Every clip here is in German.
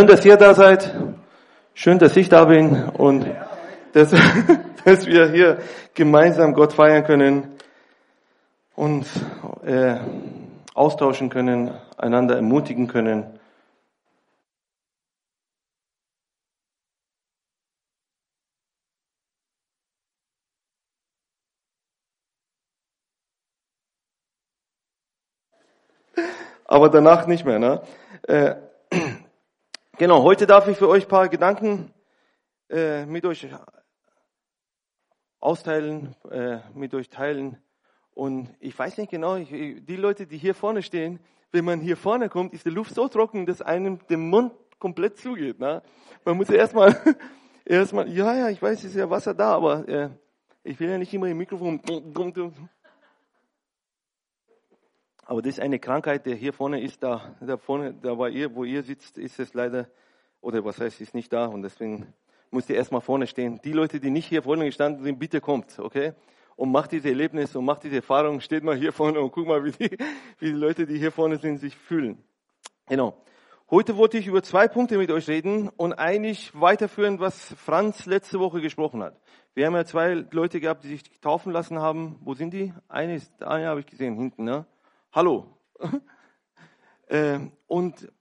Schön, dass ihr da seid. Schön, dass ich da bin und dass, dass wir hier gemeinsam Gott feiern können und äh, austauschen können, einander ermutigen können. Aber danach nicht mehr. Ne? Äh, Genau, heute darf ich für euch paar Gedanken äh, mit euch austeilen, äh, mit euch teilen. Und ich weiß nicht genau, ich, die Leute, die hier vorne stehen, wenn man hier vorne kommt, ist die Luft so trocken, dass einem der Mund komplett zugeht. Ne? Man muss ja erstmal, erstmal, ja, ja, ich weiß, es ist ja Wasser da, aber äh, ich will ja nicht immer im Mikrofon. Aber das ist eine Krankheit, der hier vorne ist, da, da vorne, da wo ihr, wo ihr sitzt, ist es leider, oder was heißt, ist nicht da und deswegen müsst ihr erstmal vorne stehen. Die Leute, die nicht hier vorne gestanden sind, bitte kommt, okay? Und macht diese Erlebnis und macht diese Erfahrung, steht mal hier vorne und guck mal, wie die, wie die Leute, die hier vorne sind, sich fühlen. Genau. Heute wollte ich über zwei Punkte mit euch reden und eigentlich weiterführen, was Franz letzte Woche gesprochen hat. Wir haben ja zwei Leute gehabt, die sich taufen lassen haben. Wo sind die? Eine ist, eine habe ich gesehen, hinten, ne? Hallo. äh, und,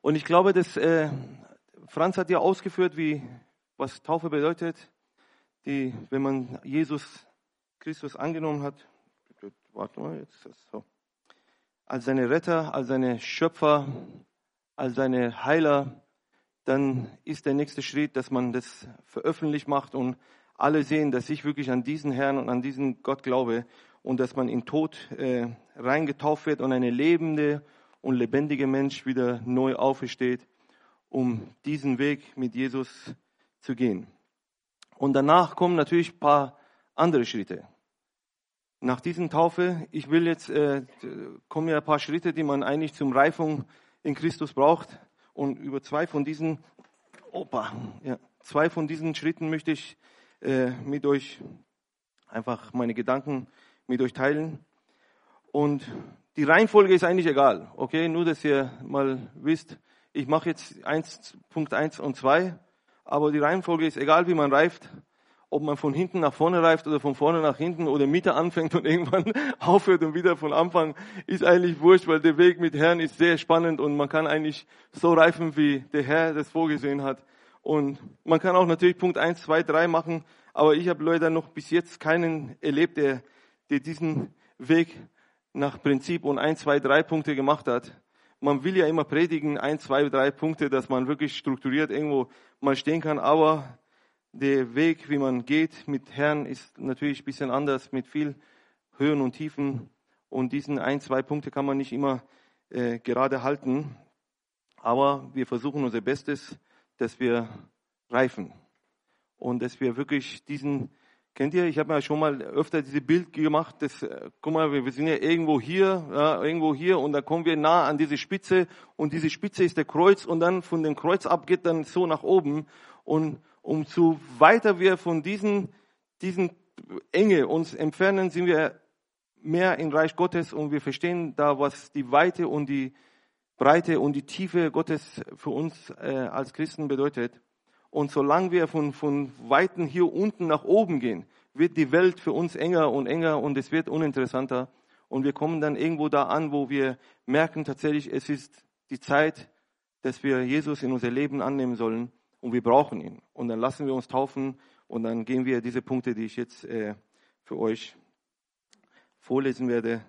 und ich glaube, dass äh, Franz hat ja ausgeführt, wie, was Taufe bedeutet, die, wenn man Jesus Christus angenommen hat. Warte mal, jetzt ist das so. Als seine Retter, als seine Schöpfer, als seine Heiler, dann ist der nächste Schritt, dass man das veröffentlicht macht und alle sehen, dass ich wirklich an diesen Herrn und an diesen Gott glaube und dass man in Tod äh, reingetauft wird und eine lebende und lebendige Mensch wieder neu aufersteht, um diesen Weg mit Jesus zu gehen. Und danach kommen natürlich ein paar andere Schritte. Nach diesen Taufe, ich will jetzt, äh, kommen ja ein paar Schritte, die man eigentlich zum Reifung in Christus braucht. Und über zwei von diesen, opa, ja, zwei von diesen Schritten möchte ich äh, mit euch einfach meine Gedanken mit euch teilen. Und die Reihenfolge ist eigentlich egal, okay? Nur, dass ihr mal wisst, ich mache jetzt eins, Punkt eins und zwei, aber die Reihenfolge ist egal, wie man reift, ob man von hinten nach vorne reift oder von vorne nach hinten oder Mitte anfängt und irgendwann aufhört und wieder von Anfang, ist eigentlich wurscht, weil der Weg mit Herrn ist sehr spannend und man kann eigentlich so reifen, wie der Herr das vorgesehen hat. Und man kann auch natürlich Punkt eins, zwei, drei machen, aber ich habe leider noch bis jetzt keinen erlebt, der der diesen Weg nach Prinzip und ein, zwei, drei Punkte gemacht hat. Man will ja immer predigen, ein, zwei, drei Punkte, dass man wirklich strukturiert irgendwo mal stehen kann, aber der Weg, wie man geht mit Herrn, ist natürlich ein bisschen anders, mit viel Höhen und Tiefen. Und diesen ein, zwei Punkte kann man nicht immer äh, gerade halten. Aber wir versuchen unser Bestes, dass wir reifen und dass wir wirklich diesen Kennt ihr, ich habe ja schon mal öfter diese Bild gemacht, das, äh, guck mal, wir sind ja irgendwo hier, ja, irgendwo hier und da kommen wir nah an diese Spitze und diese Spitze ist der Kreuz und dann von dem Kreuz ab geht dann so nach oben und umso weiter wir von diesen, diesen Enge uns entfernen, sind wir mehr im Reich Gottes und wir verstehen da, was die Weite und die Breite und die Tiefe Gottes für uns äh, als Christen bedeutet. Und solange wir von, von Weiten hier unten nach oben gehen, wird die Welt für uns enger und enger und es wird uninteressanter. Und wir kommen dann irgendwo da an, wo wir merken tatsächlich, es ist die Zeit, dass wir Jesus in unser Leben annehmen sollen und wir brauchen ihn. Und dann lassen wir uns taufen und dann gehen wir diese Punkte, die ich jetzt äh, für euch vorlesen werde,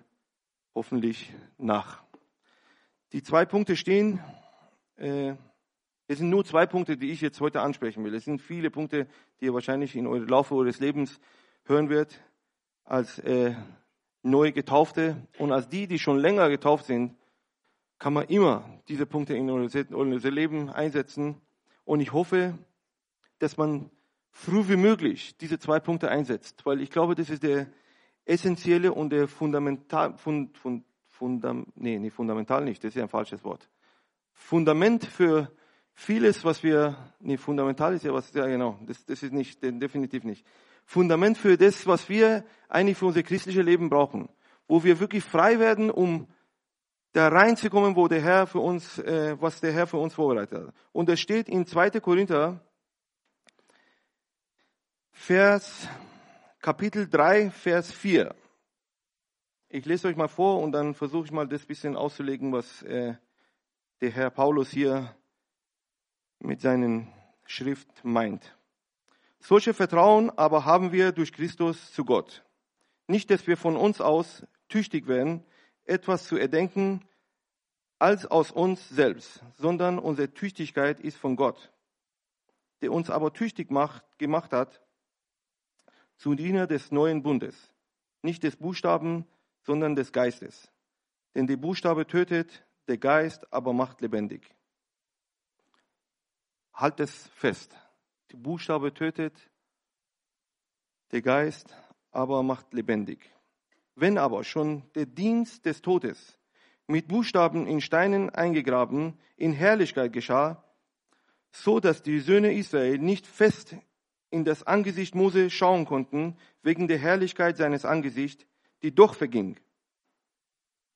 hoffentlich nach. Die zwei Punkte stehen. Äh, es sind nur zwei Punkte, die ich jetzt heute ansprechen will. Es sind viele Punkte, die ihr wahrscheinlich im Laufe eures Lebens hören werdet, als äh, neu Getaufte. Und als die, die schon länger getauft sind, kann man immer diese Punkte in unser Leben einsetzen. Und ich hoffe, dass man früh wie möglich diese zwei Punkte einsetzt, weil ich glaube, das ist der essentielle und der fundamental, fund, fund, fundam, nee, nicht fundamental nicht, das ist ja ein falsches Wort. Fundament für Vieles, was wir, nee, fundamental ist ja was, ja genau, das, das ist nicht, definitiv nicht. Fundament für das, was wir eigentlich für unser christliches Leben brauchen. Wo wir wirklich frei werden, um da reinzukommen, wo der Herr für uns, äh, was der Herr für uns vorbereitet hat. Und es steht in 2. Korinther, Vers, Kapitel 3, Vers 4. Ich lese euch mal vor und dann versuche ich mal das bisschen auszulegen, was äh, der Herr Paulus hier mit seinen Schrift meint. Solche Vertrauen aber haben wir durch Christus zu Gott. Nicht, dass wir von uns aus tüchtig werden, etwas zu erdenken als aus uns selbst, sondern unsere Tüchtigkeit ist von Gott, der uns aber tüchtig macht, gemacht hat zu Diener des neuen Bundes, nicht des Buchstaben, sondern des Geistes. Denn der Buchstabe tötet, der Geist aber macht lebendig. Halt es fest. Der Buchstabe tötet, der Geist aber macht lebendig. Wenn aber schon der Dienst des Todes mit Buchstaben in Steinen eingegraben in Herrlichkeit geschah, so dass die Söhne Israel nicht fest in das Angesicht Mose schauen konnten, wegen der Herrlichkeit seines Angesichts, die doch verging.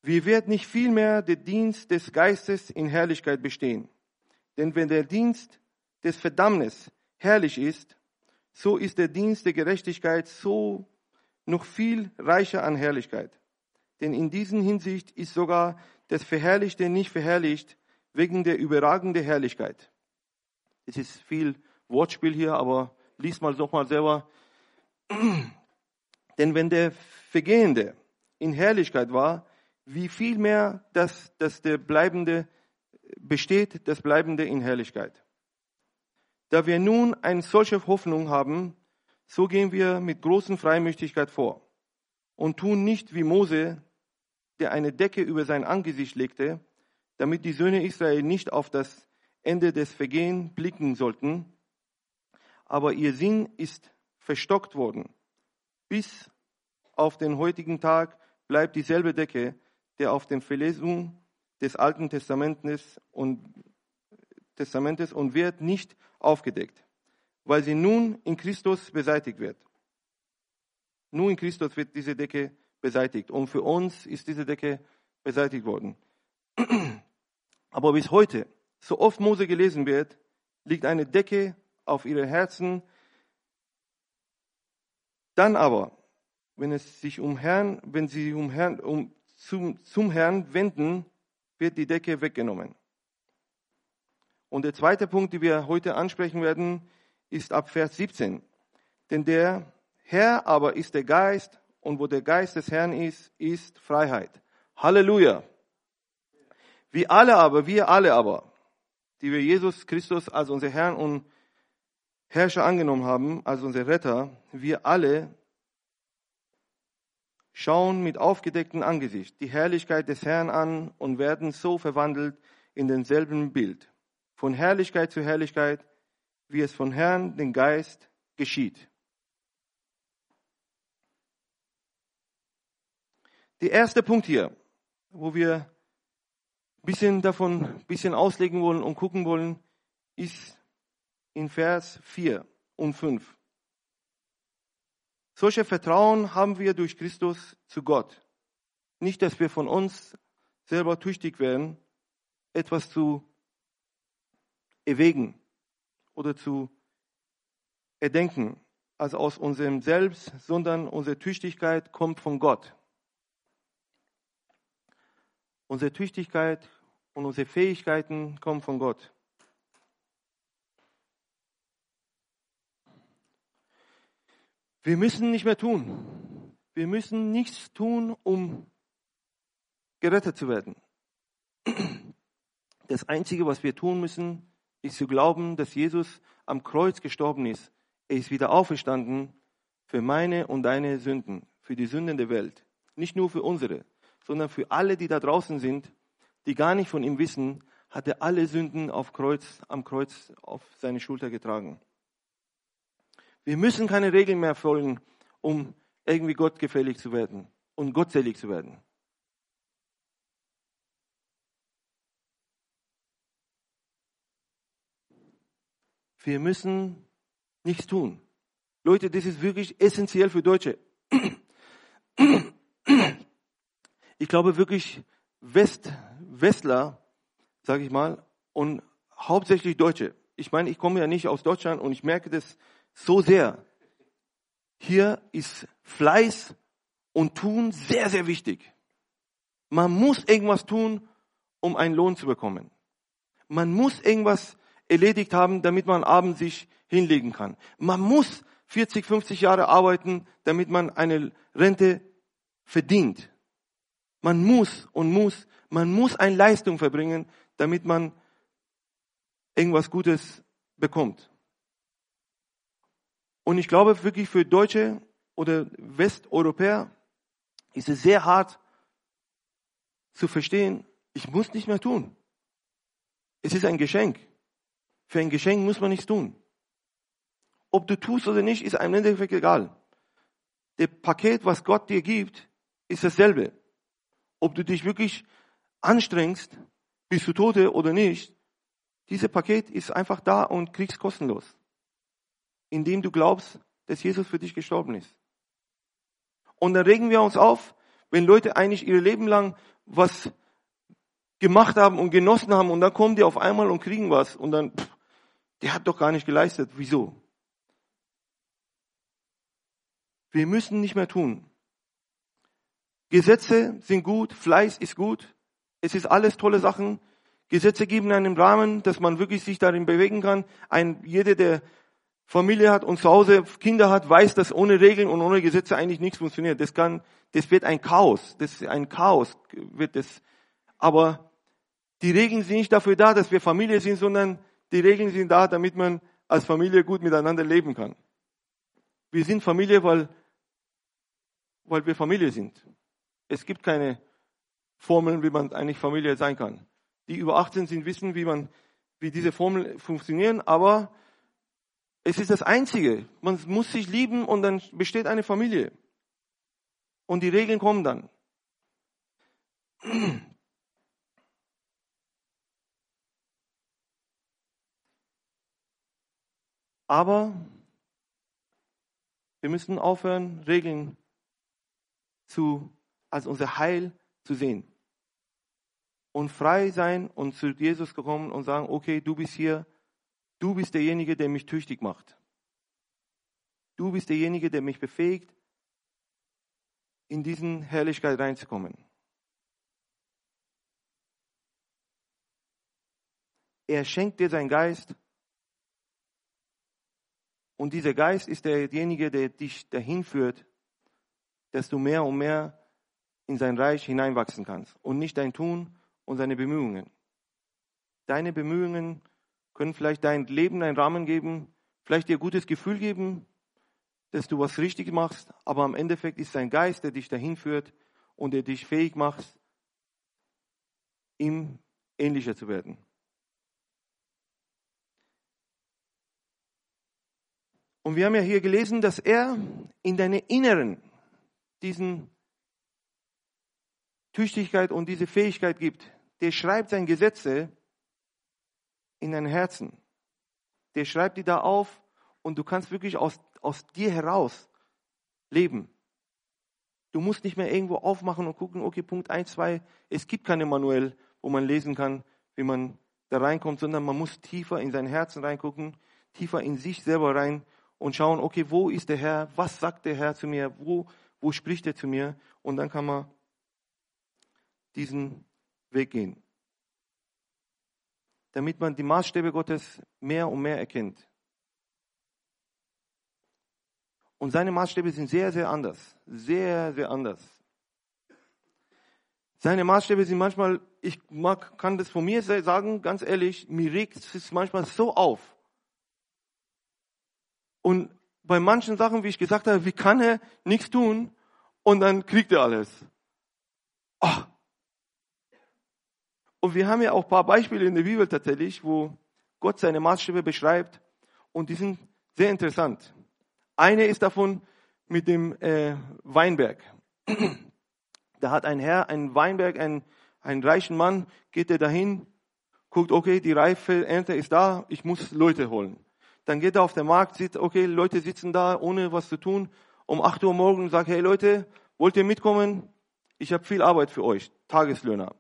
Wie wird nicht vielmehr der Dienst des Geistes in Herrlichkeit bestehen? Denn wenn der Dienst des Verdammnis herrlich ist, so ist der Dienst der Gerechtigkeit so noch viel reicher an Herrlichkeit. Denn in diesen Hinsicht ist sogar das Verherrlichte nicht verherrlicht wegen der überragenden Herrlichkeit. Es ist viel Wortspiel hier, aber lies mal doch mal selber. Denn wenn der Vergehende in Herrlichkeit war, wie viel mehr das, das der Bleibende besteht, das Bleibende in Herrlichkeit. Da wir nun eine solche Hoffnung haben, so gehen wir mit großen Freimüchtigkeit vor und tun nicht wie Mose, der eine Decke über sein Angesicht legte, damit die Söhne Israel nicht auf das Ende des Vergehens blicken sollten. Aber ihr Sinn ist verstockt worden. Bis auf den heutigen Tag bleibt dieselbe Decke, der auf dem Verlesung des Alten Testamentes und, Testamentes und wird nicht aufgedeckt weil sie nun in Christus beseitigt wird. Nur in Christus wird diese Decke beseitigt. Und für uns ist diese Decke beseitigt worden. Aber bis heute, so oft Mose gelesen wird, liegt eine Decke auf ihre Herzen. Dann aber, wenn es sich um Herrn, wenn sie um Herrn, um, zum, zum Herrn wenden, wird die Decke weggenommen. Und der zweite Punkt, den wir heute ansprechen werden, ist ab Vers 17. Denn der Herr aber ist der Geist und wo der Geist des Herrn ist, ist Freiheit. Halleluja. Wir alle aber, wir alle aber, die wir Jesus Christus als unser Herrn und Herrscher angenommen haben, als unser Retter, wir alle schauen mit aufgedecktem Angesicht die Herrlichkeit des Herrn an und werden so verwandelt in denselben Bild. Von Herrlichkeit zu Herrlichkeit, wie es von Herrn, den Geist, geschieht. Der erste Punkt hier, wo wir ein bisschen davon ein bisschen auslegen wollen und gucken wollen, ist in Vers 4 und 5. Solche Vertrauen haben wir durch Christus zu Gott. Nicht, dass wir von uns selber tüchtig werden, etwas zu erwägen oder zu erdenken, als aus unserem Selbst, sondern unsere Tüchtigkeit kommt von Gott. Unsere Tüchtigkeit und unsere Fähigkeiten kommen von Gott. Wir müssen nicht mehr tun. Wir müssen nichts tun, um gerettet zu werden. Das Einzige, was wir tun müssen, ist zu glauben, dass Jesus am Kreuz gestorben ist. Er ist wieder auferstanden für meine und deine Sünden, für die Sünden der Welt. Nicht nur für unsere, sondern für alle, die da draußen sind, die gar nicht von ihm wissen, hat er alle Sünden auf Kreuz, am Kreuz auf seine Schulter getragen. Wir müssen keine Regeln mehr folgen, um irgendwie gottgefällig zu werden und gottselig zu werden. Wir müssen nichts tun. Leute, das ist wirklich essentiell für Deutsche. Ich glaube wirklich, West, Westler, sage ich mal, und hauptsächlich Deutsche. Ich meine, ich komme ja nicht aus Deutschland und ich merke das so sehr. Hier ist Fleiß und Tun sehr, sehr wichtig. Man muss irgendwas tun, um einen Lohn zu bekommen. Man muss irgendwas erledigt haben, damit man abends sich hinlegen kann. Man muss 40, 50 Jahre arbeiten, damit man eine Rente verdient. Man muss und muss, man muss eine Leistung verbringen, damit man irgendwas Gutes bekommt. Und ich glaube wirklich für Deutsche oder Westeuropäer ist es sehr hart zu verstehen, ich muss nicht mehr tun. Es ist ein Geschenk. Für ein Geschenk muss man nichts tun. Ob du tust oder nicht, ist einem Endeffekt egal. Das Paket, was Gott dir gibt, ist dasselbe. Ob du dich wirklich anstrengst, bist du Tote oder nicht, dieses Paket ist einfach da und kriegst kostenlos. Indem du glaubst, dass Jesus für dich gestorben ist. Und dann regen wir uns auf, wenn Leute eigentlich ihr Leben lang was gemacht haben und genossen haben und dann kommen die auf einmal und kriegen was und dann, pff, der hat doch gar nicht geleistet. Wieso? Wir müssen nicht mehr tun. Gesetze sind gut, Fleiß ist gut, es ist alles tolle Sachen. Gesetze geben einen Rahmen, dass man wirklich sich darin bewegen kann. Ein, jeder, der Familie hat und zu Hause Kinder hat, weiß, dass ohne Regeln und ohne Gesetze eigentlich nichts funktioniert. Das kann, das wird ein Chaos. Das ist ein Chaos wird das. Aber die Regeln sind nicht dafür da, dass wir Familie sind, sondern die Regeln sind da, damit man als Familie gut miteinander leben kann. Wir sind Familie, weil, weil wir Familie sind. Es gibt keine Formeln, wie man eigentlich Familie sein kann. Die über 18 sind, wissen, wie man, wie diese Formeln funktionieren, aber es ist das Einzige. Man muss sich lieben und dann besteht eine Familie. Und die Regeln kommen dann. Aber wir müssen aufhören, Regeln zu, als unser Heil zu sehen. Und frei sein und zu Jesus gekommen und sagen, okay, du bist hier, du bist derjenige, der mich tüchtig macht. Du bist derjenige, der mich befähigt, in diesen Herrlichkeit reinzukommen. Er schenkt dir seinen Geist und dieser Geist ist derjenige, der dich dahin führt, dass du mehr und mehr in sein Reich hineinwachsen kannst und nicht dein Tun und seine Bemühungen. Deine Bemühungen können vielleicht dein Leben einen Rahmen geben, vielleicht dir gutes Gefühl geben, dass du was richtig machst, aber am Endeffekt ist dein Geist, der dich dahin führt und der dich fähig macht, ihm ähnlicher zu werden. Und wir haben ja hier gelesen, dass er in deine Inneren diesen Tüchtigkeit und diese Fähigkeit gibt. Der schreibt seine Gesetze in dein Herzen. Der schreibt die da auf und du kannst wirklich aus, aus dir heraus leben. Du musst nicht mehr irgendwo aufmachen und gucken, okay, Punkt 1, 2, es gibt keine Manuell, wo man lesen kann, wie man da reinkommt, sondern man muss tiefer in sein Herzen reingucken, tiefer in sich selber rein und schauen, okay, wo ist der Herr? Was sagt der Herr zu mir? Wo, wo spricht er zu mir? Und dann kann man diesen Weg gehen. Damit man die Maßstäbe Gottes mehr und mehr erkennt. Und seine Maßstäbe sind sehr, sehr anders. Sehr, sehr anders. Seine Maßstäbe sind manchmal, ich mag, kann das von mir sagen, ganz ehrlich, mir regt es manchmal so auf. Und bei manchen Sachen, wie ich gesagt habe, wie kann er nichts tun und dann kriegt er alles. Oh. Und wir haben ja auch ein paar Beispiele in der Bibel tatsächlich, wo Gott seine Maßstäbe beschreibt und die sind sehr interessant. Eine ist davon mit dem äh, Weinberg. Da hat ein Herr einen Weinberg, einen, einen reichen Mann, geht er dahin, guckt, okay, die reife Ernte ist da, ich muss Leute holen. Dann geht er auf den Markt, sieht, okay, Leute sitzen da, ohne was zu tun. Um 8 Uhr morgens sagt, hey Leute, wollt ihr mitkommen? Ich habe viel Arbeit für euch, Tageslöhner.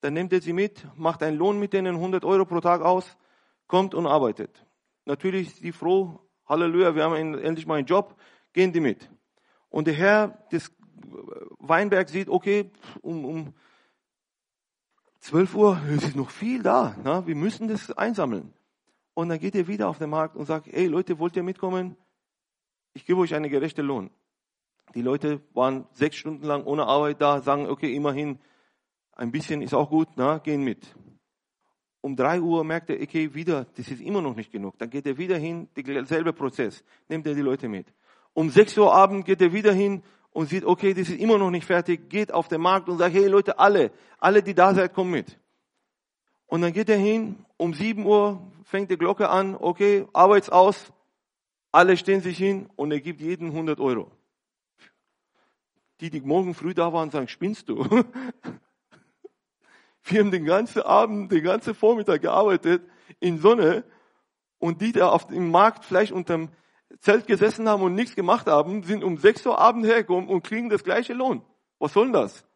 dann nimmt er sie mit, macht einen Lohn mit denen, 100 Euro pro Tag aus, kommt und arbeitet. Natürlich ist die froh, Halleluja, wir haben endlich mal einen Job, gehen die mit. Und der Herr des Weinberg sieht, okay, um, um 12 Uhr es ist noch viel da, na, wir müssen das einsammeln. Und dann geht er wieder auf den Markt und sagt, hey Leute, wollt ihr mitkommen? Ich gebe euch einen gerechten Lohn. Die Leute waren sechs Stunden lang ohne Arbeit da, sagen, okay, immerhin, ein bisschen ist auch gut, na, gehen mit. Um drei Uhr merkt er, okay, wieder, das ist immer noch nicht genug. Dann geht er wieder hin, derselbe Prozess, nimmt er die Leute mit. Um sechs Uhr Abend geht er wieder hin und sieht, okay, das ist immer noch nicht fertig, geht auf den Markt und sagt, hey Leute, alle, alle, die da seid, kommen mit. Und dann geht er hin, um sieben Uhr fängt die Glocke an, okay, Arbeitsaus, alle stehen sich hin und er gibt jeden 100 Euro. Die, die morgen früh da waren, sagen, spinnst du? Wir haben den ganzen Abend, den ganzen Vormittag gearbeitet in Sonne und die, die auf dem Markt vielleicht unterm Zelt gesessen haben und nichts gemacht haben, sind um 6 Uhr Abend hergekommen und kriegen das gleiche Lohn. Was soll denn das?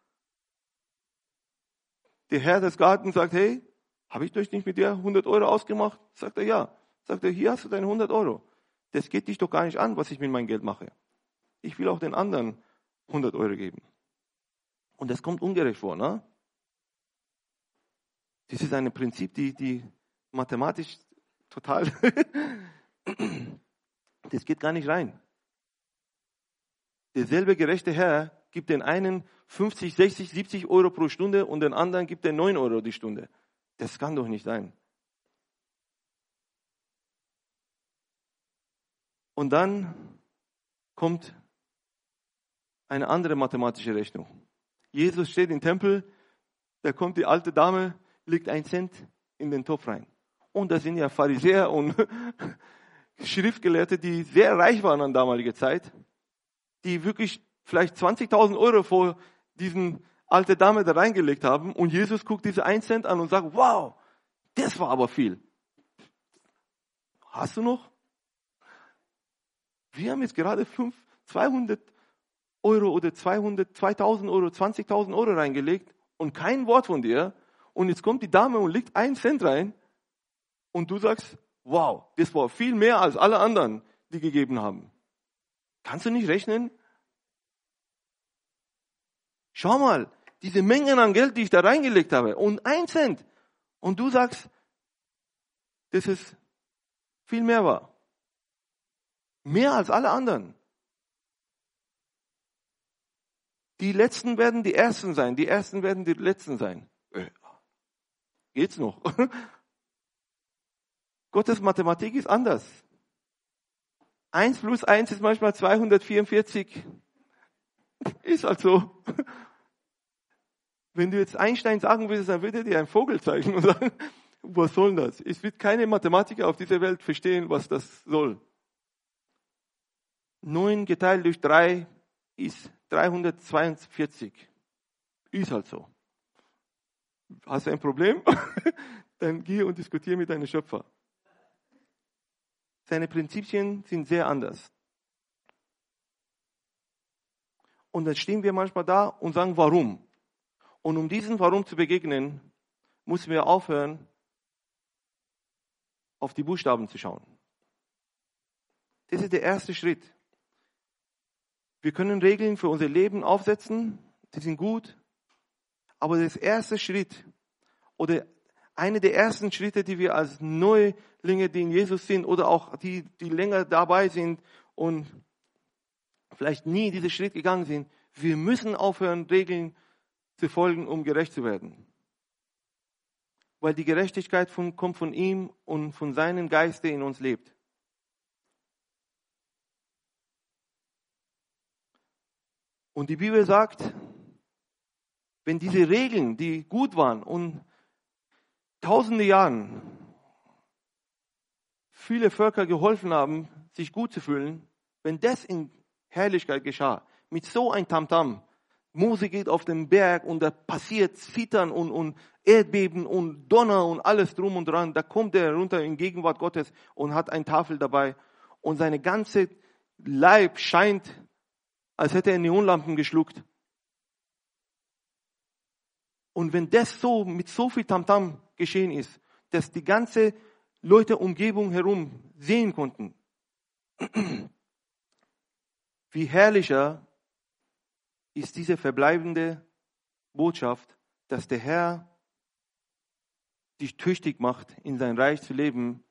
Der Herr des Gartens sagt, hey, habe ich euch nicht mit dir 100 Euro ausgemacht? Sagt er, ja. Sagt er, hier hast du deine 100 Euro. Das geht dich doch gar nicht an, was ich mit meinem Geld mache. Ich will auch den anderen 100 Euro geben. Und das kommt ungerecht vor, ne? Das ist ein Prinzip, die, die mathematisch total, das geht gar nicht rein. Derselbe gerechte Herr gibt den einen 50, 60, 70 Euro pro Stunde und den anderen gibt er 9 Euro die Stunde. Das kann doch nicht sein. Und dann kommt eine andere mathematische Rechnung. Jesus steht im Tempel, da kommt die alte Dame, legt ein Cent in den Topf rein. Und da sind ja Pharisäer und Schriftgelehrte, die sehr reich waren an damaliger Zeit, die wirklich vielleicht 20.000 Euro vor diesen alte Dame da reingelegt haben. Und Jesus guckt diese 1 Cent an und sagt, wow, das war aber viel. Hast du noch? Wir haben jetzt gerade 5, 200 Euro oder 200, 2000 Euro, 20.000 Euro reingelegt und kein Wort von dir. Und jetzt kommt die Dame und legt einen Cent rein und du sagst, wow, das war viel mehr als alle anderen, die gegeben haben. Kannst du nicht rechnen? Schau mal, diese Mengen an Geld, die ich da reingelegt habe und ein Cent. Und du sagst, dass es viel mehr war. Mehr als alle anderen. Die Letzten werden die Ersten sein, die Ersten werden die Letzten sein. Äh, Geht's noch? Gottes Mathematik ist anders. Eins plus eins ist manchmal 244. Ist halt so. Wenn du jetzt Einstein sagen würdest, dann würde er dir einen Vogel zeigen und sagen, was soll das? Es wird keine Mathematiker auf dieser Welt verstehen, was das soll. Neun geteilt durch drei ist 342. Ist halt so. Hast du ein Problem? Dann geh und diskutiere mit deinem Schöpfer. Seine Prinzipien sind sehr anders. Und dann stehen wir manchmal da und sagen, warum? Und um diesem Warum zu begegnen, müssen wir aufhören, auf die Buchstaben zu schauen. Das ist der erste Schritt. Wir können Regeln für unser Leben aufsetzen, die sind gut, aber das erste Schritt oder eine der ersten Schritte, die wir als Neulinge, die in Jesus sind oder auch die, die länger dabei sind und vielleicht nie diesen Schritt gegangen sind, wir müssen aufhören, Regeln zu folgen, um gerecht zu werden. Weil die Gerechtigkeit von, kommt von ihm und von seinem Geist, der in uns lebt. Und die Bibel sagt, wenn diese Regeln, die gut waren und tausende Jahren viele Völker geholfen haben, sich gut zu fühlen, wenn das in Herrlichkeit geschah, mit so ein Tamtam, Mose geht auf den Berg und da passiert Zittern und, und Erdbeben und Donner und alles drum und dran. Da kommt er runter in Gegenwart Gottes und hat eine Tafel dabei und seine ganze Leib scheint, als hätte er Neonlampen geschluckt. Und wenn das so mit so viel Tamtam geschehen ist, dass die ganze Leute Umgebung herum sehen konnten, wie herrlicher ist diese verbleibende Botschaft, dass der Herr dich tüchtig macht, in sein Reich zu leben,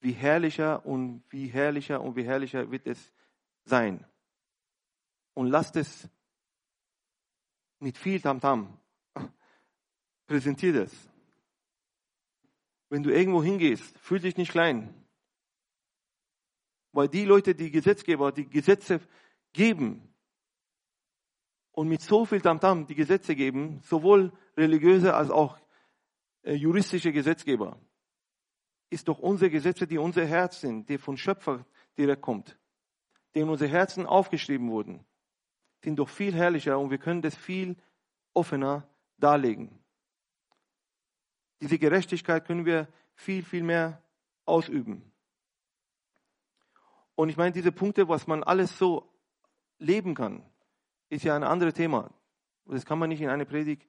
wie herrlicher und wie herrlicher und wie herrlicher wird es sein. Und lasst es mit viel Tamtam. Präsentiert es. Wenn du irgendwo hingehst, fühl dich nicht klein. Weil die Leute, die Gesetzgeber, die Gesetze geben und mit so viel Tamtam die Gesetze geben, sowohl religiöse als auch äh, juristische Gesetzgeber, ist doch unsere Gesetze, die unser Herz sind, die von Schöpfer direkt kommt, die in unsere Herzen aufgeschrieben wurden, sind doch viel herrlicher und wir können das viel offener darlegen. Diese Gerechtigkeit können wir viel, viel mehr ausüben. Und ich meine, diese Punkte, was man alles so leben kann, ist ja ein anderes Thema. Das kann man nicht in eine Predigt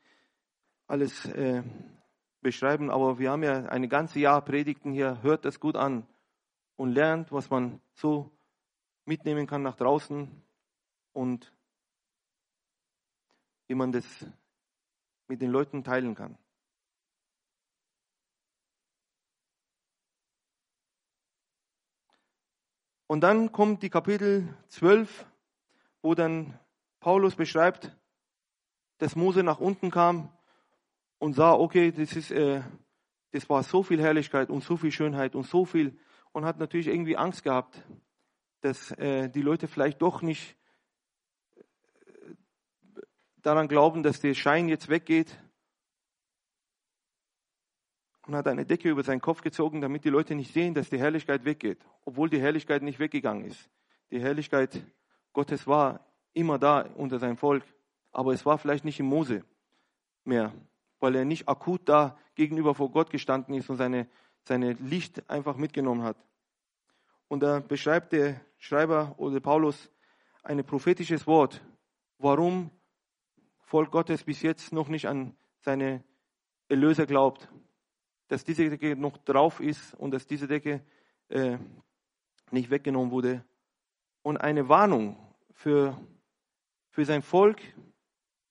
alles äh, beschreiben, aber wir haben ja eine ganze Jahr Predigten hier, hört das gut an und lernt, was man so mitnehmen kann nach draußen und wie man das mit den Leuten teilen kann. Und dann kommt die Kapitel 12, wo dann Paulus beschreibt, dass Mose nach unten kam und sah, okay, das ist, äh, das war so viel Herrlichkeit und so viel Schönheit und so viel und hat natürlich irgendwie Angst gehabt, dass äh, die Leute vielleicht doch nicht äh, daran glauben, dass der Schein jetzt weggeht und hat eine Decke über seinen Kopf gezogen, damit die Leute nicht sehen, dass die Herrlichkeit weggeht, obwohl die Herrlichkeit nicht weggegangen ist. Die Herrlichkeit Gottes war immer da unter seinem Volk, aber es war vielleicht nicht in Mose mehr, weil er nicht akut da gegenüber vor Gott gestanden ist und seine, seine Licht einfach mitgenommen hat. Und da beschreibt der Schreiber oder Paulus ein prophetisches Wort, warum Volk Gottes bis jetzt noch nicht an seine Erlöser glaubt dass diese Decke noch drauf ist und dass diese Decke äh, nicht weggenommen wurde. Und eine Warnung für, für sein Volk,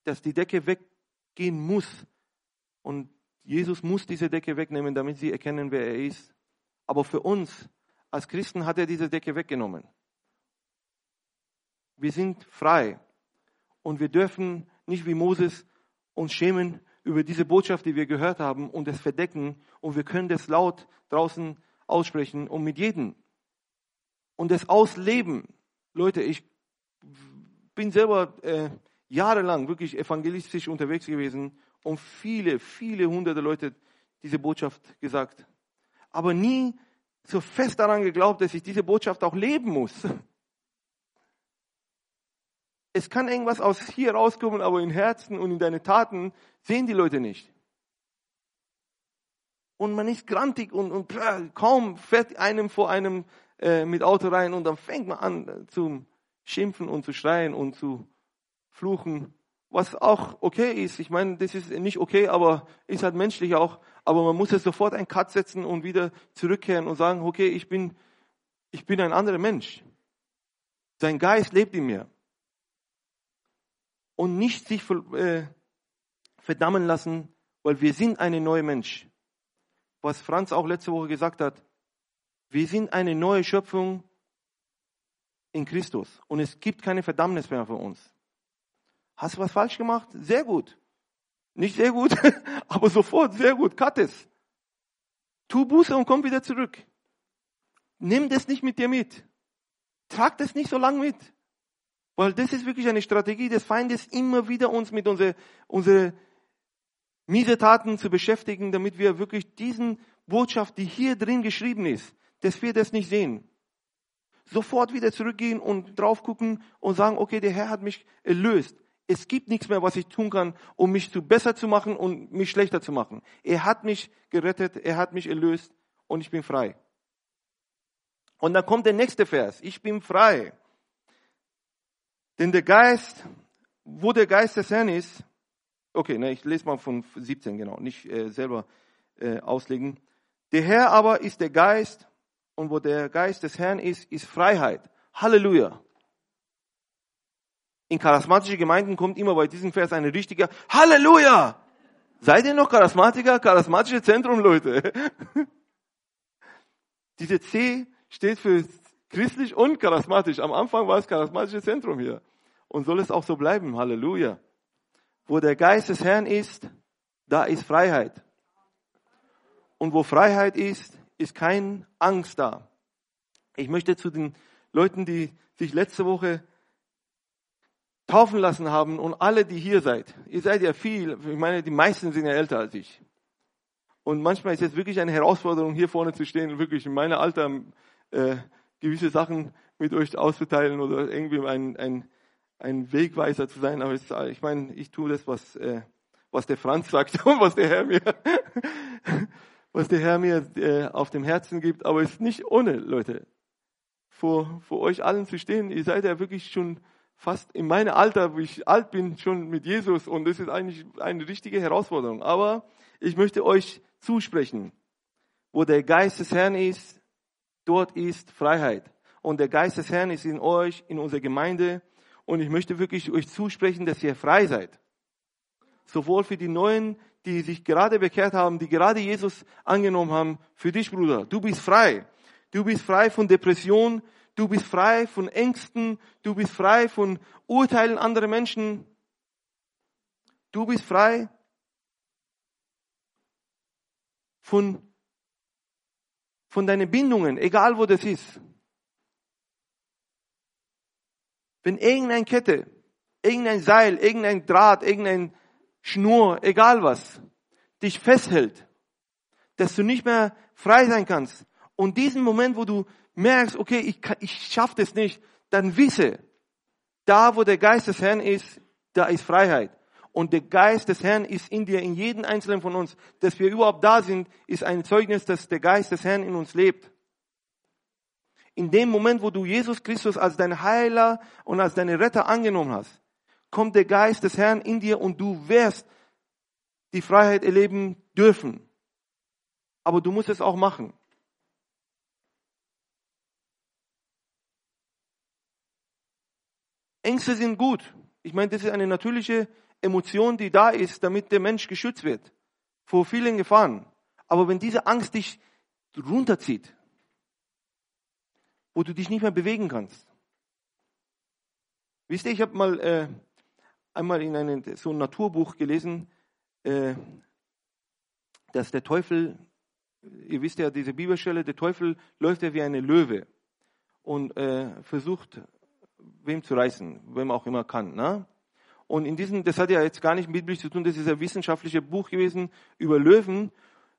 dass die Decke weggehen muss. Und Jesus muss diese Decke wegnehmen, damit sie erkennen, wer er ist. Aber für uns als Christen hat er diese Decke weggenommen. Wir sind frei und wir dürfen nicht wie Moses uns schämen über diese Botschaft, die wir gehört haben und es verdecken und wir können das laut draußen aussprechen und mit jedem und das ausleben. Leute, ich bin selber äh, jahrelang wirklich evangelistisch unterwegs gewesen und viele, viele hunderte Leute diese Botschaft gesagt. Aber nie so fest daran geglaubt, dass ich diese Botschaft auch leben muss. Es kann irgendwas aus hier rauskommen, aber in Herzen und in deine Taten sehen die Leute nicht. Und man ist grantig und, und kaum fährt einem vor einem äh, mit Auto rein und dann fängt man an äh, zu schimpfen und zu schreien und zu fluchen, was auch okay ist. Ich meine, das ist nicht okay, aber ist halt menschlich auch. Aber man muss jetzt sofort einen Cut setzen und wieder zurückkehren und sagen, okay, ich bin, ich bin ein anderer Mensch. Sein Geist lebt in mir und nicht sich äh, verdammen lassen, weil wir sind eine neue Mensch. Was Franz auch letzte Woche gesagt hat, wir sind eine neue Schöpfung in Christus und es gibt keine Verdammnis mehr für uns. Hast du was falsch gemacht? Sehr gut. Nicht sehr gut, aber sofort, sehr gut. Cut es. Tu Buße und komm wieder zurück. Nimm das nicht mit dir mit. Trag das nicht so lang mit. Weil das ist wirklich eine Strategie des Feindes, immer wieder uns mit unsere, unsere miese zu beschäftigen, damit wir wirklich diesen Botschaft, die hier drin geschrieben ist, dass wir das nicht sehen. Sofort wieder zurückgehen und drauf gucken und sagen, okay, der Herr hat mich erlöst. Es gibt nichts mehr, was ich tun kann, um mich zu besser zu machen und mich schlechter zu machen. Er hat mich gerettet, er hat mich erlöst und ich bin frei. Und dann kommt der nächste Vers. Ich bin frei. Denn der Geist, wo der Geist des Herrn ist, Okay, ne, ich lese mal von 17, genau, nicht äh, selber äh, auslegen. Der Herr aber ist der Geist und wo der Geist des Herrn ist, ist Freiheit. Halleluja. In charismatische Gemeinden kommt immer bei diesem Vers eine richtige Halleluja. Seid ihr noch Charismatiker? Charismatische Zentrum, Leute. Diese C steht für christlich und charismatisch. Am Anfang war es charismatische Zentrum hier. Und soll es auch so bleiben. Halleluja. Wo der Geist des Herrn ist, da ist Freiheit. Und wo Freiheit ist, ist kein Angst da. Ich möchte zu den Leuten, die sich letzte Woche taufen lassen haben und alle, die hier seid, ihr seid ja viel, ich meine, die meisten sind ja älter als ich. Und manchmal ist es wirklich eine Herausforderung, hier vorne zu stehen und wirklich in meinem Alter äh, gewisse Sachen mit euch auszuteilen oder irgendwie ein, ein, ein Wegweiser zu sein. Aber es, ich meine, ich tue das, was, äh, was der Franz sagt und was der Herr mir, was der Herr mir äh, auf dem Herzen gibt. Aber es ist nicht ohne, Leute, vor, vor euch allen zu stehen. Ihr seid ja wirklich schon fast in meinem Alter, wo ich alt bin, schon mit Jesus und das ist eigentlich eine richtige Herausforderung. Aber ich möchte euch zusprechen, wo der Geist des Herrn ist, dort ist Freiheit. Und der Geist des Herrn ist in euch, in unserer Gemeinde. Und ich möchte wirklich euch zusprechen, dass ihr frei seid. Sowohl für die Neuen, die sich gerade bekehrt haben, die gerade Jesus angenommen haben, für dich, Bruder. Du bist frei. Du bist frei von Depression, Du bist frei von Ängsten. Du bist frei von Urteilen anderer Menschen. Du bist frei von, von deinen Bindungen, egal wo das ist. Wenn irgendeine Kette, irgendein Seil, irgendein Draht, irgendein Schnur, egal was, dich festhält, dass du nicht mehr frei sein kannst. Und diesen Moment, wo du merkst, okay, ich, ich schaffe das nicht, dann wisse, da wo der Geist des Herrn ist, da ist Freiheit. Und der Geist des Herrn ist in dir, in jedem Einzelnen von uns. Dass wir überhaupt da sind, ist ein Zeugnis, dass der Geist des Herrn in uns lebt. In dem Moment, wo du Jesus Christus als dein Heiler und als deine Retter angenommen hast, kommt der Geist des Herrn in dir und du wirst die Freiheit erleben dürfen. Aber du musst es auch machen. Ängste sind gut. Ich meine, das ist eine natürliche Emotion, die da ist, damit der Mensch geschützt wird vor vielen Gefahren. Aber wenn diese Angst dich runterzieht, wo du dich nicht mehr bewegen kannst. Wisst ihr, ich habe mal äh, einmal in einem so ein Naturbuch gelesen, äh, dass der Teufel, ihr wisst ja diese Bibelstelle, der Teufel läuft ja wie eine Löwe und äh, versucht wem zu reißen, wem auch immer kann. Ne? Und in diesem, das hat ja jetzt gar nicht mit biblisch zu tun, das ist ein wissenschaftliches Buch gewesen über Löwen.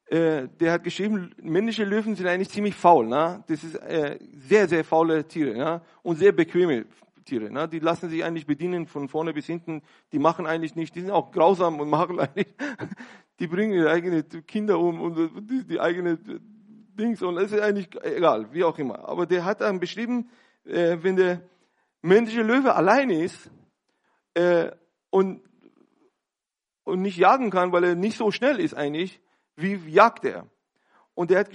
Äh, der hat geschrieben, männliche Löwen sind eigentlich ziemlich faul. Ne? Das ist äh, sehr, sehr faule Tiere ne? und sehr bequeme Tiere. Ne? Die lassen sich eigentlich bedienen von vorne bis hinten. Die machen eigentlich nicht, die sind auch grausam und machen eigentlich, die bringen ihre eigenen Kinder um und die, die eigene Dings und es ist eigentlich egal, wie auch immer. Aber der hat dann beschrieben, äh, wenn der männliche Löwe allein ist äh, und, und nicht jagen kann, weil er nicht so schnell ist eigentlich, wie jagt er? Und der hat,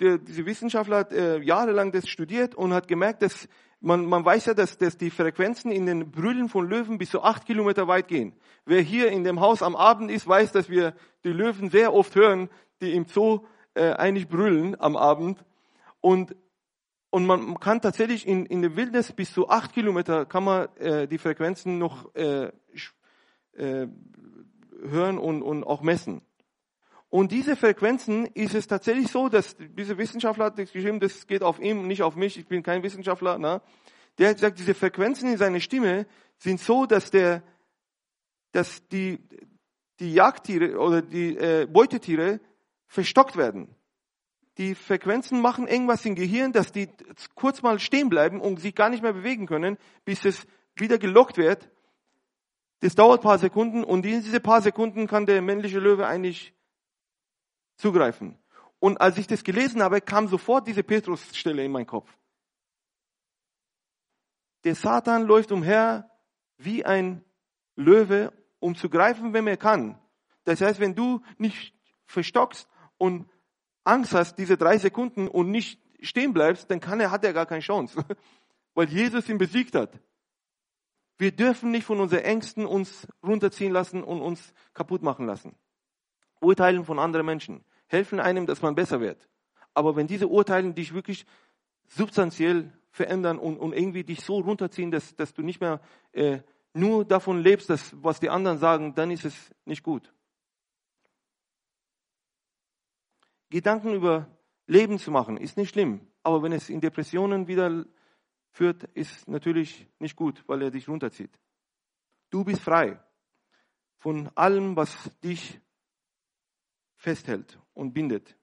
der, diese Wissenschaftler hat äh, jahrelang das studiert und hat gemerkt, dass man, man weiß ja, dass, dass die Frequenzen in den Brüllen von Löwen bis zu acht Kilometer weit gehen. Wer hier in dem Haus am Abend ist, weiß, dass wir die Löwen sehr oft hören, die im Zoo äh, eigentlich brüllen am Abend. Und und man kann tatsächlich in, in der Wildnis bis zu acht Kilometer kann man äh, die Frequenzen noch äh, äh, hören und, und auch messen. Und diese Frequenzen ist es tatsächlich so, dass diese Wissenschaftler hat geschrieben, das geht auf ihn, nicht auf mich, ich bin kein Wissenschaftler, ne? der hat gesagt, diese Frequenzen in seiner Stimme sind so, dass der, dass die, die Jagdtiere oder die äh, Beutetiere verstockt werden die Frequenzen machen irgendwas im Gehirn, dass die kurz mal stehen bleiben und sich gar nicht mehr bewegen können, bis es wieder gelockt wird. Das dauert paar Sekunden und in diese paar Sekunden kann der männliche Löwe eigentlich zugreifen. Und als ich das gelesen habe, kam sofort diese Petrus-Stelle in meinen Kopf. Der Satan läuft umher wie ein Löwe um zu greifen, wenn er kann. Das heißt, wenn du nicht verstockst und Angst hast, diese drei Sekunden und nicht stehen bleibst, dann kann er, hat er gar keine Chance. Weil Jesus ihn besiegt hat. Wir dürfen nicht von unseren Ängsten uns runterziehen lassen und uns kaputt machen lassen. Urteilen von anderen Menschen helfen einem, dass man besser wird. Aber wenn diese Urteile dich wirklich substanziell verändern und, und irgendwie dich so runterziehen, dass, dass du nicht mehr äh, nur davon lebst, dass, was die anderen sagen, dann ist es nicht gut. Gedanken über Leben zu machen, ist nicht schlimm. Aber wenn es in Depressionen wieder führt, ist natürlich nicht gut, weil er dich runterzieht. Du bist frei von allem, was dich festhält und bindet.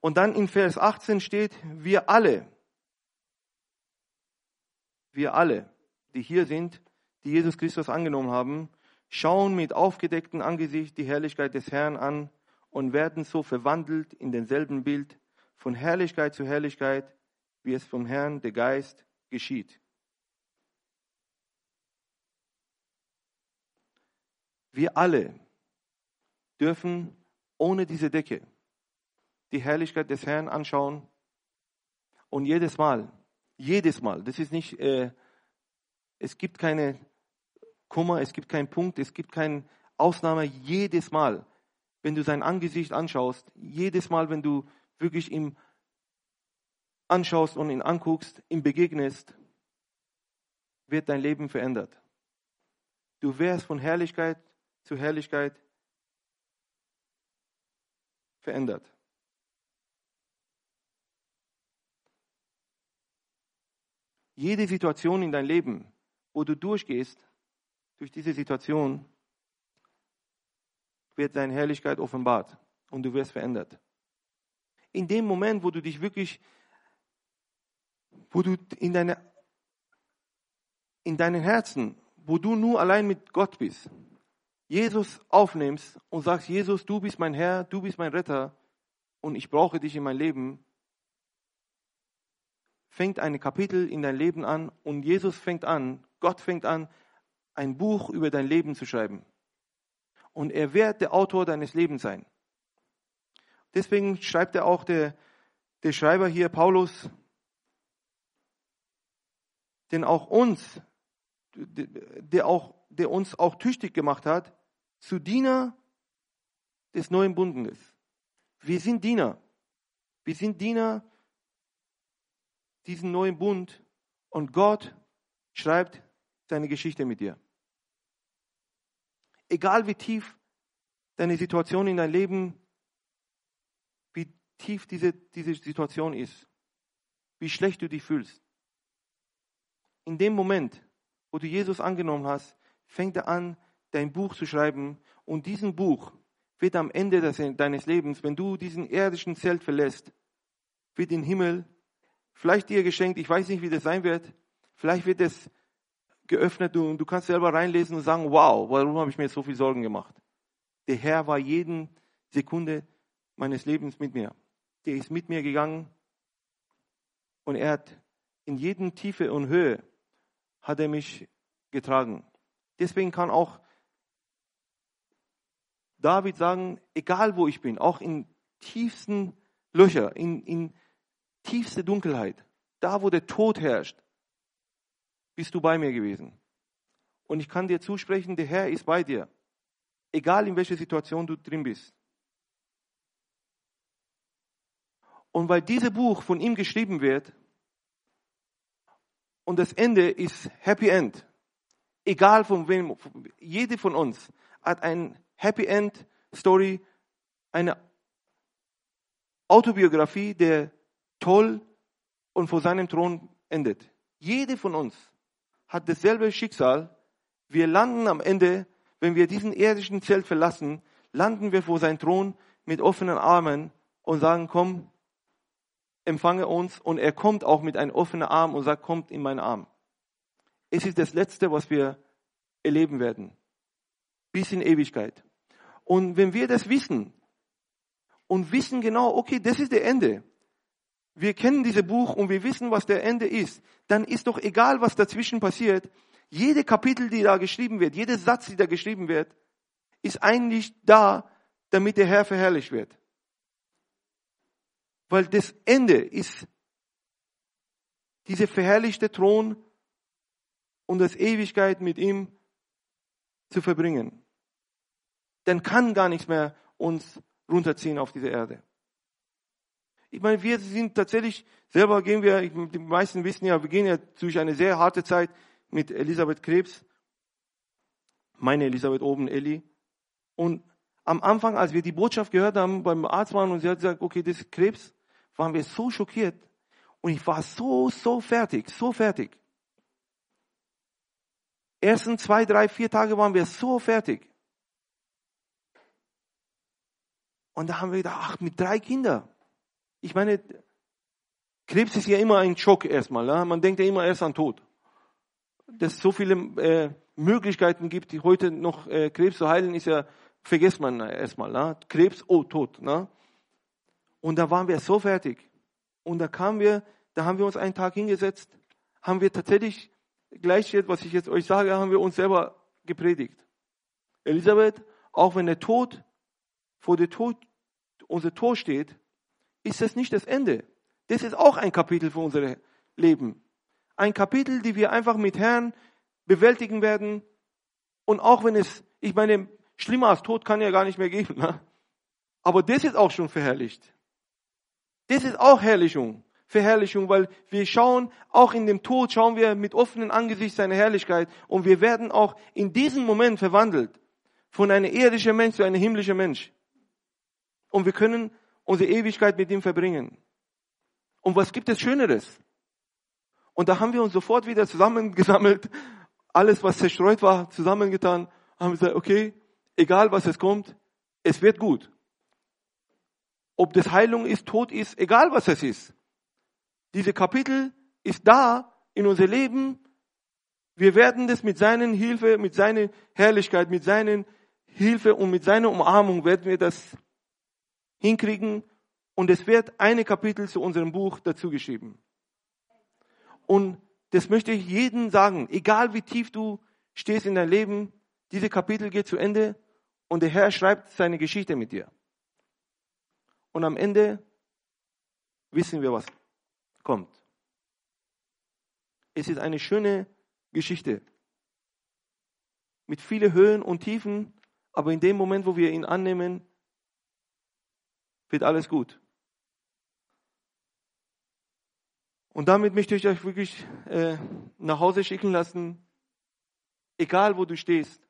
Und dann in Vers 18 steht, wir alle, wir alle, die hier sind, die Jesus Christus angenommen haben, schauen mit aufgedecktem Angesicht die Herrlichkeit des Herrn an und werden so verwandelt in denselben Bild von Herrlichkeit zu Herrlichkeit, wie es vom Herrn, der Geist, geschieht. Wir alle dürfen ohne diese Decke die Herrlichkeit des Herrn anschauen und jedes Mal, jedes Mal, das ist nicht, äh, es gibt keine Kummer, es gibt keinen Punkt, es gibt keine Ausnahme, jedes Mal, wenn du sein Angesicht anschaust, jedes Mal, wenn du wirklich ihm anschaust und ihn anguckst, ihm begegnest, wird dein Leben verändert. Du wirst von Herrlichkeit zu Herrlichkeit verändert. Jede Situation in deinem Leben, wo du durchgehst, durch diese Situation, wird deine Herrlichkeit offenbart und du wirst verändert. In dem Moment, wo du dich wirklich, wo du in deine, in deinem Herzen, wo du nur allein mit Gott bist, Jesus aufnimmst und sagst, Jesus, du bist mein Herr, du bist mein Retter und ich brauche dich in mein Leben, fängt ein Kapitel in dein Leben an und Jesus fängt an, Gott fängt an, ein Buch über dein Leben zu schreiben. Und er wird der Autor deines Lebens sein. Deswegen schreibt er auch der, der Schreiber hier, Paulus, denn auch uns, der, auch, der uns auch tüchtig gemacht hat, zu Diener des neuen Bundes. Wir sind Diener. Wir sind Diener diesen neuen Bund und Gott schreibt seine Geschichte mit dir. Egal wie tief deine Situation in deinem Leben, wie tief diese, diese Situation ist, wie schlecht du dich fühlst. In dem Moment, wo du Jesus angenommen hast, fängt er an, dein Buch zu schreiben. Und diesen Buch wird am Ende deines Lebens, wenn du diesen irdischen Zelt verlässt, wird im Himmel vielleicht dir geschenkt, ich weiß nicht, wie das sein wird, vielleicht wird es geöffnet und du kannst selber reinlesen und sagen, wow, warum habe ich mir so viel Sorgen gemacht? Der Herr war jeden Sekunde meines Lebens mit mir. Der ist mit mir gegangen und er hat in jedem Tiefe und Höhe hat er mich getragen. Deswegen kann auch David sagen, egal wo ich bin, auch in tiefsten Löcher, in, in tiefste Dunkelheit, da wo der Tod herrscht, bist du bei mir gewesen. Und ich kann dir zusprechen, der Herr ist bei dir. Egal in welcher Situation du drin bist. Und weil dieses Buch von ihm geschrieben wird und das Ende ist Happy End, egal von wem, jede von uns hat ein Happy End Story, eine Autobiografie, der toll und vor seinem Thron endet. Jede von uns hat dasselbe Schicksal. Wir landen am Ende, wenn wir diesen irdischen Zelt verlassen, landen wir vor seinem Thron mit offenen Armen und sagen, komm, empfange uns. Und er kommt auch mit einem offenen Arm und sagt, kommt in meinen Arm. Es ist das Letzte, was wir erleben werden. Bis in Ewigkeit. Und wenn wir das wissen und wissen genau, okay, das ist der Ende, wir kennen dieses Buch und wir wissen, was der Ende ist, dann ist doch egal, was dazwischen passiert, Jede Kapitel, die da geschrieben wird, jeder Satz, die da geschrieben wird, ist eigentlich da, damit der Herr verherrlicht wird. Weil das Ende ist dieser verherrlichte Thron und das Ewigkeit mit ihm zu verbringen. Dann kann gar nichts mehr uns runterziehen auf diese Erde. Ich meine, wir sind tatsächlich, selber gehen wir, die meisten wissen ja, wir gehen ja durch eine sehr harte Zeit mit Elisabeth Krebs. Meine Elisabeth oben, Elli. Und am Anfang, als wir die Botschaft gehört haben, beim Arzt waren und sie hat gesagt, okay, das ist Krebs, waren wir so schockiert. Und ich war so, so fertig, so fertig. Ersten zwei, drei, vier Tage waren wir so fertig. Und da haben wir gedacht, ach, mit drei Kindern. Ich meine, Krebs ist ja immer ein Schock erstmal. Ja? Man denkt ja immer erst an Tod. Dass es so viele äh, Möglichkeiten gibt, die heute noch äh, Krebs zu heilen, ist ja, vergisst man erstmal. Ja? Krebs, oh, Tod. Ja? Und da waren wir so fertig. Und da kamen wir, da haben wir uns einen Tag hingesetzt, haben wir tatsächlich, gleich jetzt, was ich jetzt euch sage, haben wir uns selber gepredigt. Elisabeth, auch wenn der Tod vor der Tod, unser Tor steht, ist das nicht das Ende. Das ist auch ein Kapitel für unser Leben. Ein Kapitel, die wir einfach mit Herrn bewältigen werden. Und auch wenn es, ich meine, schlimmer als Tod kann ja gar nicht mehr geben. Ne? Aber das ist auch schon verherrlicht. Das ist auch Herrlichung. Verherrlichung, weil wir schauen, auch in dem Tod schauen wir mit offenen Angesicht seine Herrlichkeit und wir werden auch in diesem Moment verwandelt von einem irdischen Mensch zu einem himmlischen Mensch. Und wir können unsere Ewigkeit mit ihm verbringen. Und was gibt es Schöneres? Und da haben wir uns sofort wieder zusammengesammelt, alles, was zerstreut war, zusammengetan, haben gesagt, okay, egal was es kommt, es wird gut. Ob das Heilung ist, Tod ist, egal was es ist. Diese Kapitel ist da in unser Leben. Wir werden das mit seinen Hilfe, mit seiner Herrlichkeit, mit seinen Hilfe und mit seiner Umarmung werden wir das hinkriegen und es wird eine Kapitel zu unserem Buch dazu geschrieben. Und das möchte ich jedem sagen, egal wie tief du stehst in deinem Leben, diese Kapitel geht zu Ende und der Herr schreibt seine Geschichte mit dir. Und am Ende wissen wir, was kommt. Es ist eine schöne Geschichte mit vielen Höhen und Tiefen, aber in dem Moment, wo wir ihn annehmen, wird alles gut. Und damit möchte ich euch wirklich äh, nach Hause schicken lassen, egal wo du stehst.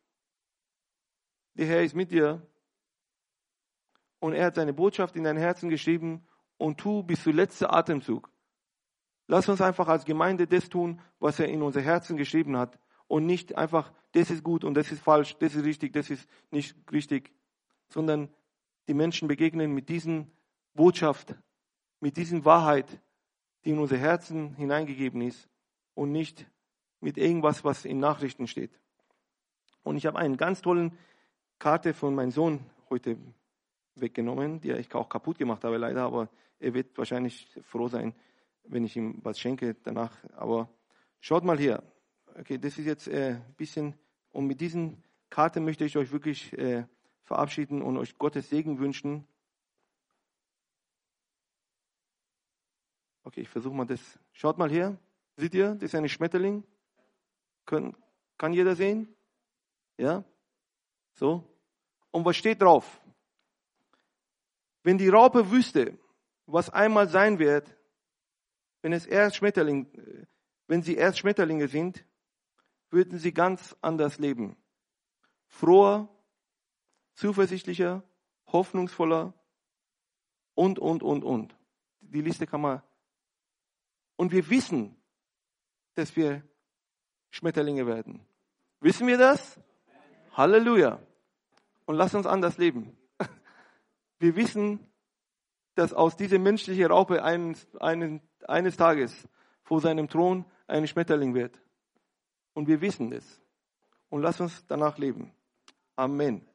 Der Herr ist mit dir und er hat seine Botschaft in dein Herzen geschrieben und tu bis zu letzter Atemzug. Lass uns einfach als Gemeinde das tun, was er in unser Herzen geschrieben hat und nicht einfach, das ist gut und das ist falsch, das ist richtig, das ist nicht richtig, sondern die Menschen begegnen mit diesen Botschaft, mit diesen Wahrheit, die in unser Herzen hineingegeben ist und nicht mit irgendwas, was in Nachrichten steht. Und ich habe eine ganz tolle Karte von meinem Sohn heute weggenommen, die ich auch kaputt gemacht habe leider, aber er wird wahrscheinlich froh sein, wenn ich ihm was schenke danach. Aber schaut mal hier. Okay, das ist jetzt äh, ein bisschen, und mit diesen Karten möchte ich euch wirklich äh, verabschieden und euch Gottes Segen wünschen. Okay, ich versuche mal das. Schaut mal her. Seht ihr, das ist ein Schmetterling. Können, kann jeder sehen? Ja? So. Und was steht drauf? Wenn die Raupe wüsste, was einmal sein wird, wenn es erst Schmetterling, wenn sie erst Schmetterlinge sind, würden sie ganz anders leben. Froher, zuversichtlicher, hoffnungsvoller und, und, und, und. Die Liste kann man. Und wir wissen, dass wir Schmetterlinge werden. Wissen wir das? Halleluja. Und lass uns anders leben. Wir wissen, dass aus dieser menschlichen Raupe eines, eines, eines Tages vor seinem Thron ein Schmetterling wird. Und wir wissen es. Und lass uns danach leben. Amen.